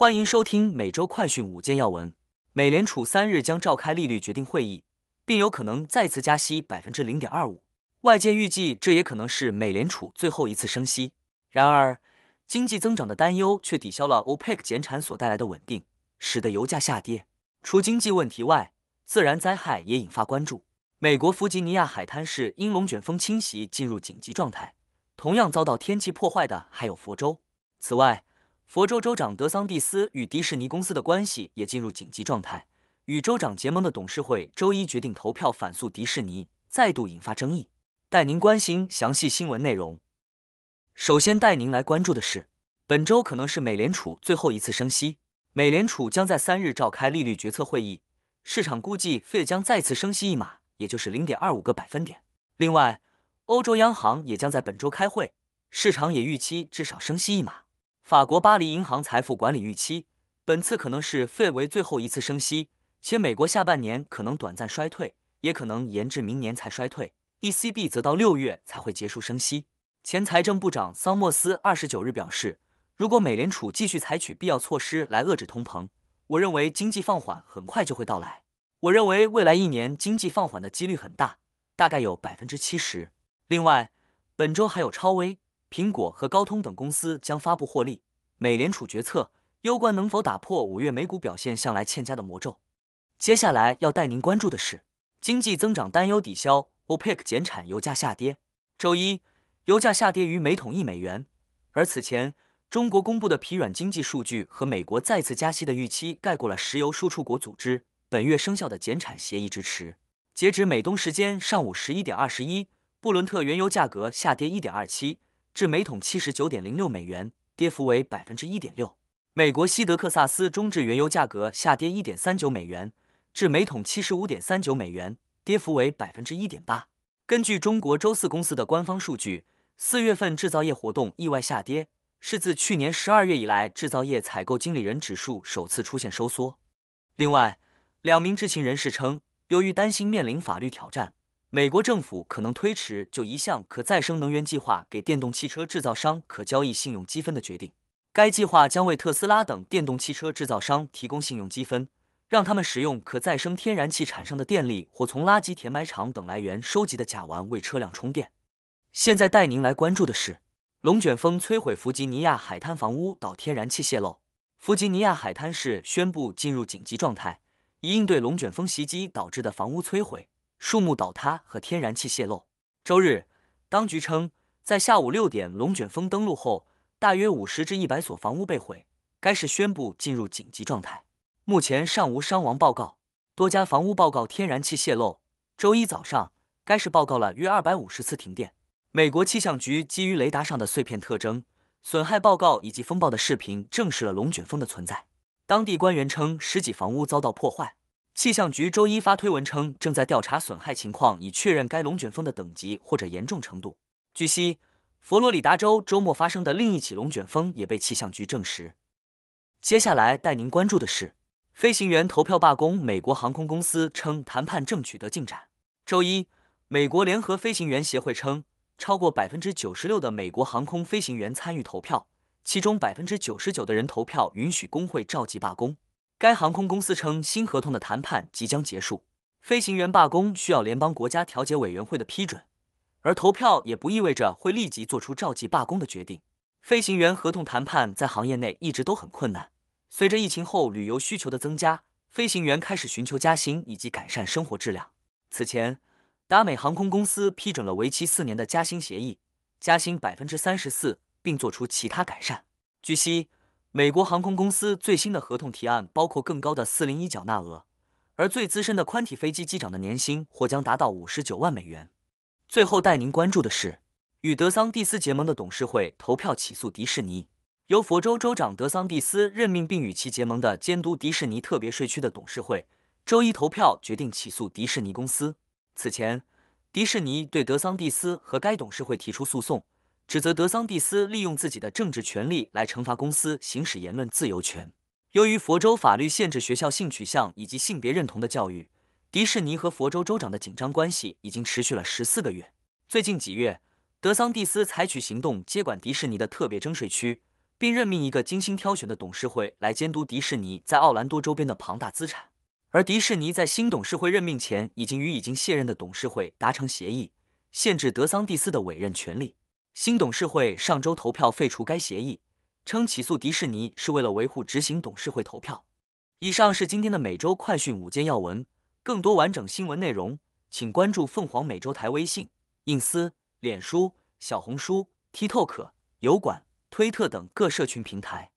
欢迎收听每周快讯五件要闻。美联储三日将召开利率决定会议，并有可能再次加息百分之零点二五。外界预计这也可能是美联储最后一次升息。然而，经济增长的担忧却抵消了 OPEC 减产所带来的稳定，使得油价下跌。除经济问题外，自然灾害也引发关注。美国弗吉尼亚海滩市因龙卷风侵袭进入紧急状态，同样遭到天气破坏的还有佛州。此外，佛州州长德桑蒂斯与迪士尼公司的关系也进入紧急状态，与州长结盟的董事会周一决定投票反诉迪士尼，再度引发争议。带您关心详细新闻内容。首先带您来关注的是，本周可能是美联储最后一次升息，美联储将在三日召开利率决策会议，市场估计费将再次升息一码，也就是零点二五个百分点。另外，欧洲央行也将在本周开会，市场也预期至少升息一码。法国巴黎银行财富管理预期，本次可能是费为最后一次升息，且美国下半年可能短暂衰退，也可能延至明年才衰退。ECB 则到六月才会结束升息。前财政部长桑莫斯二十九日表示，如果美联储继续采取必要措施来遏制通膨，我认为经济放缓很快就会到来。我认为未来一年经济放缓的几率很大，大概有百分之七十。另外，本周还有超微。苹果和高通等公司将发布获利。美联储决策攸关能否打破五月美股表现向来欠佳的魔咒。接下来要带您关注的是，经济增长担忧抵消，OPEC 减产，油价下跌。周一，油价下跌于每桶一美元。而此前，中国公布的疲软经济数据和美国再次加息的预期盖过了石油输出国组织本月生效的减产协议支持。截止美东时间上午十一点二十一，布伦特原油价格下跌一点二七。至每桶七十九点零六美元，跌幅为百分之一点六。美国西德克萨斯中质原油价格下跌一点三九美元，至每桶七十五点三九美元，跌幅为百分之一点八。根据中国周四公司的官方数据，四月份制造业活动意外下跌，是自去年十二月以来制造业采购经理人指数首次出现收缩。另外，两名知情人士称，由于担心面临法律挑战。美国政府可能推迟就一项可再生能源计划给电动汽车制造商可交易信用积分的决定。该计划将为特斯拉等电动汽车制造商提供信用积分，让他们使用可再生天然气产生的电力或从垃圾填埋场等来源收集的甲烷为车辆充电。现在带您来关注的是，龙卷风摧毁弗吉尼亚海滩房屋，导天然气泄漏。弗吉尼亚海滩市宣布进入紧急状态，以应对龙卷风袭击导致的房屋摧毁。树木倒塌和天然气泄漏。周日，当局称，在下午六点龙卷风登陆后，大约五十至一百所房屋被毁。该市宣布进入紧急状态，目前尚无伤亡报告。多家房屋报告天然气泄漏。周一早上，该市报告了约二百五十次停电。美国气象局基于雷达上的碎片特征、损害报告以及风暴的视频，证实了龙卷风的存在。当地官员称，十几房屋遭到破坏。气象局周一发推文称，正在调查损害情况，以确认该龙卷风的等级或者严重程度。据悉，佛罗里达州周末发生的另一起龙卷风也被气象局证实。接下来带您关注的是，飞行员投票罢工，美国航空公司称谈判正取得进展。周一，美国联合飞行员协会称，超过百分之九十六的美国航空飞行员参与投票，其中百分之九十九的人投票允许工会召集罢工。该航空公司称，新合同的谈判即将结束。飞行员罢工需要联邦国家调解委员会的批准，而投票也不意味着会立即做出召集罢工的决定。飞行员合同谈判在行业内一直都很困难。随着疫情后旅游需求的增加，飞行员开始寻求加薪以及改善生活质量。此前，达美航空公司批准了为期四年的加薪协议，加薪百分之三十四，并做出其他改善。据悉。美国航空公司最新的合同提案包括更高的四零一缴纳额，而最资深的宽体飞机机长的年薪或将达到五十九万美元。最后带您关注的是，与德桑蒂斯结盟的董事会投票起诉迪士尼。由佛州州长德桑蒂斯任命并与其结盟的监督迪士尼特别税区的董事会，周一投票决定起诉迪士尼公司。此前，迪士尼对德桑蒂斯和该董事会提出诉讼。指责德桑蒂斯利用自己的政治权力来惩罚公司行使言论自由权。由于佛州法律限制学校性取向以及性别认同的教育，迪士尼和佛州州长的紧张关系已经持续了十四个月。最近几月，德桑蒂斯采取行动接管迪士尼的特别征税区，并任命一个精心挑选的董事会来监督迪士尼在奥兰多周边的庞大资产。而迪士尼在新董事会任命前，已经与已经卸任的董事会达成协议，限制德桑蒂斯的委任权利。新董事会上周投票废除该协议，称起诉迪士尼是为了维护执行董事会投票。以上是今天的每周快讯五件要闻，更多完整新闻内容，请关注凤凰美洲台微信、隐私、脸书、小红书、TikTok、油管、推特等各社群平台。